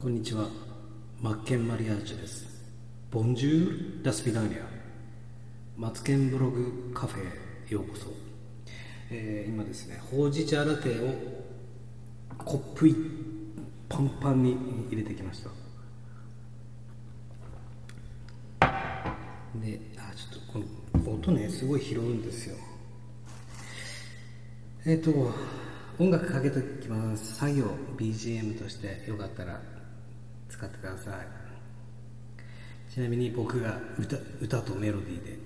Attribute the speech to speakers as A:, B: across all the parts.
A: こんにちは。マッケンマリアージュです。ボンジュールダスピダーニャ。マツケンブログカフェへようこそ、えー今ですねほうじ茶ラテをコップいパンパンに入れてきました。であちょっとこの音ねすごい拾うんですよ。えっ、と音楽かけてきます。作業 BGM としてよかったら使ってください。ちなみに僕が歌歌とメロディーで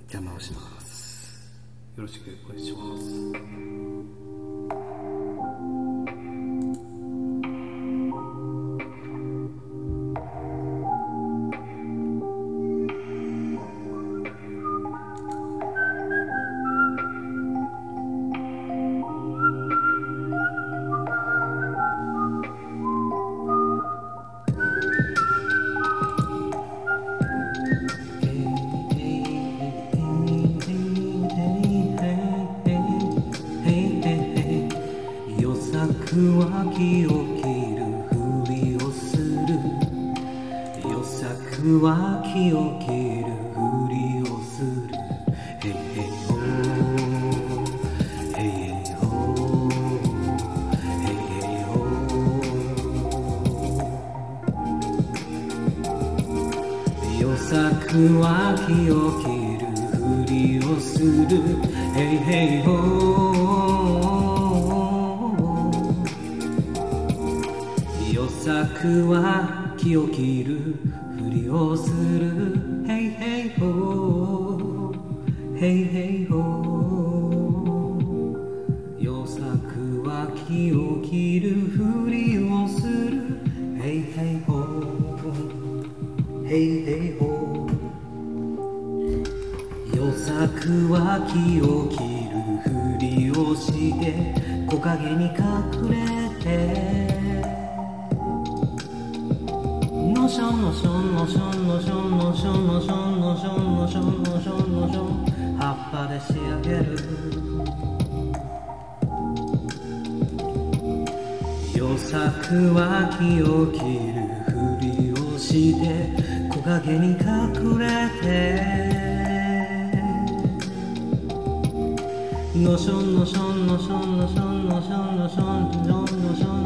A: 邪魔をします。よろしくお願いします。くは気を切るふりをする。よさくは気を切るふりをするへへいほへへいほへへいほよさくは気を切るふりをするへいへい策は気を切るふりをする。Hey hey ho. Hey hey ho. 予策は気を切るふりをする。Hey hey ho. Hey hey ho. 予策は気を切るふりをして。木陰に隠れて。のしょんのしょんのしょんのしょんのしょんのしょんのしょんのしょんのしょんのしょん葉っぱで仕上げるよさくは気を切るふりをして木陰に隠れてのしょんのしょんのしょんのしょんのしょんのしょんのしょんのしょん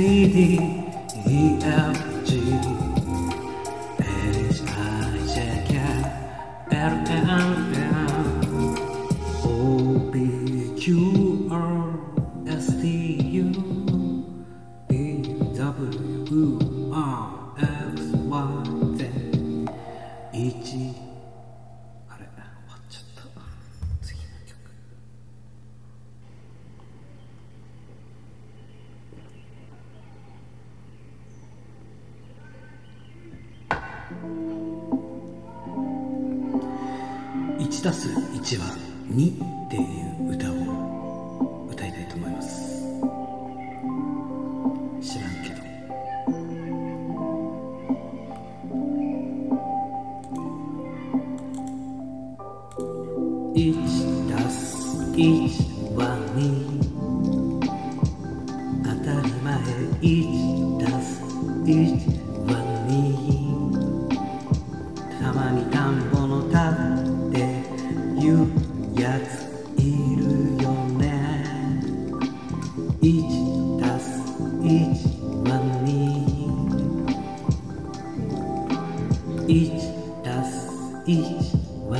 A: C D E F G. H I J K L M N O P Q R S T U V W R X Y 1たす1は2っていう歌を歌いたいと思います。知らんけど。1たす1は2 2たまに田んぼの田っていうやついるよね。1たす1は21たす1は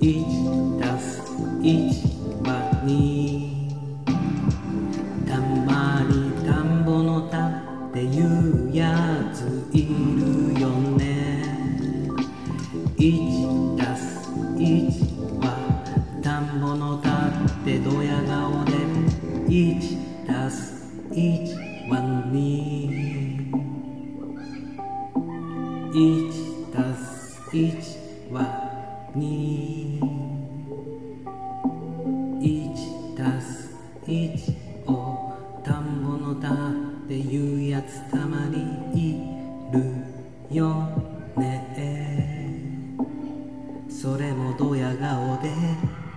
A: 21たす1は2 1たす1を田んぼのだっていうやつたまにいるよねそれもドヤ顔で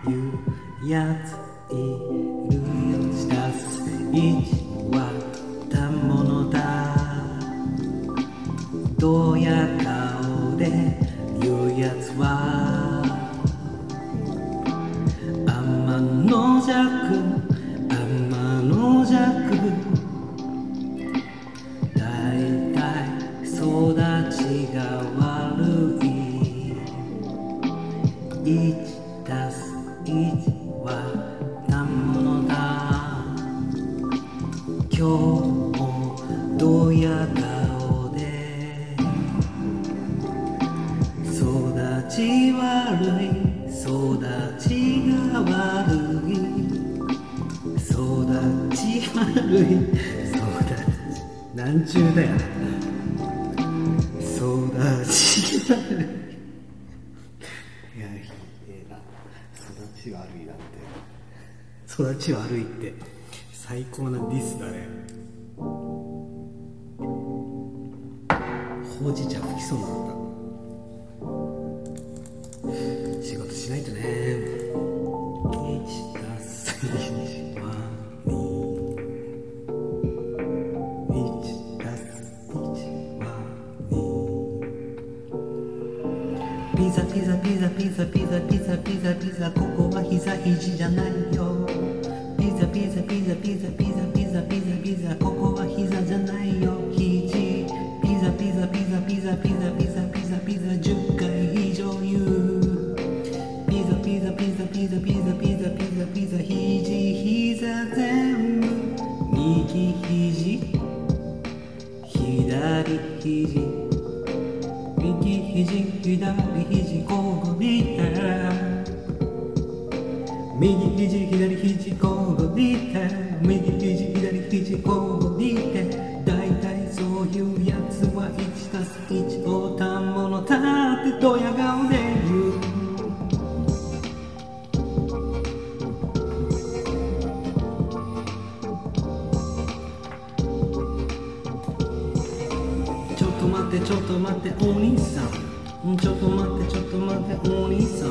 A: 言うやついるよ1たす1は天の弱天の弱。だいたい育ちが悪い。1たす1は田んぼのだ？今日。育ちが悪い育ち悪い育ちなんちゅうだよ。育ち悪いいやひええな。育ち悪いなんて。育ち悪いって。最高なディスだね。ほうじ茶吹きそうになった。ピザピザピザピザピザピザピザピザここは膝肘じゃないよピザピザピザピザピザピザピザピザここは膝じゃないよ肘ピザピザピザピザピザピザピザピザ10回以上言うピザピザピザピザピザピザピザひじひざ全部。右ひじ左ひじ右ひじ左ひじ交互にて。右ひじ左ひじ交互に右ひじ左ひじ交互と待ってちょっと待ってお兄さん。ちょっと待ってちょっと待ってお兄さん。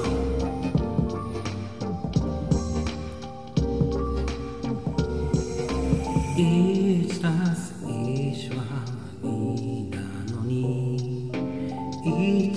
A: 1たす1は2なのに1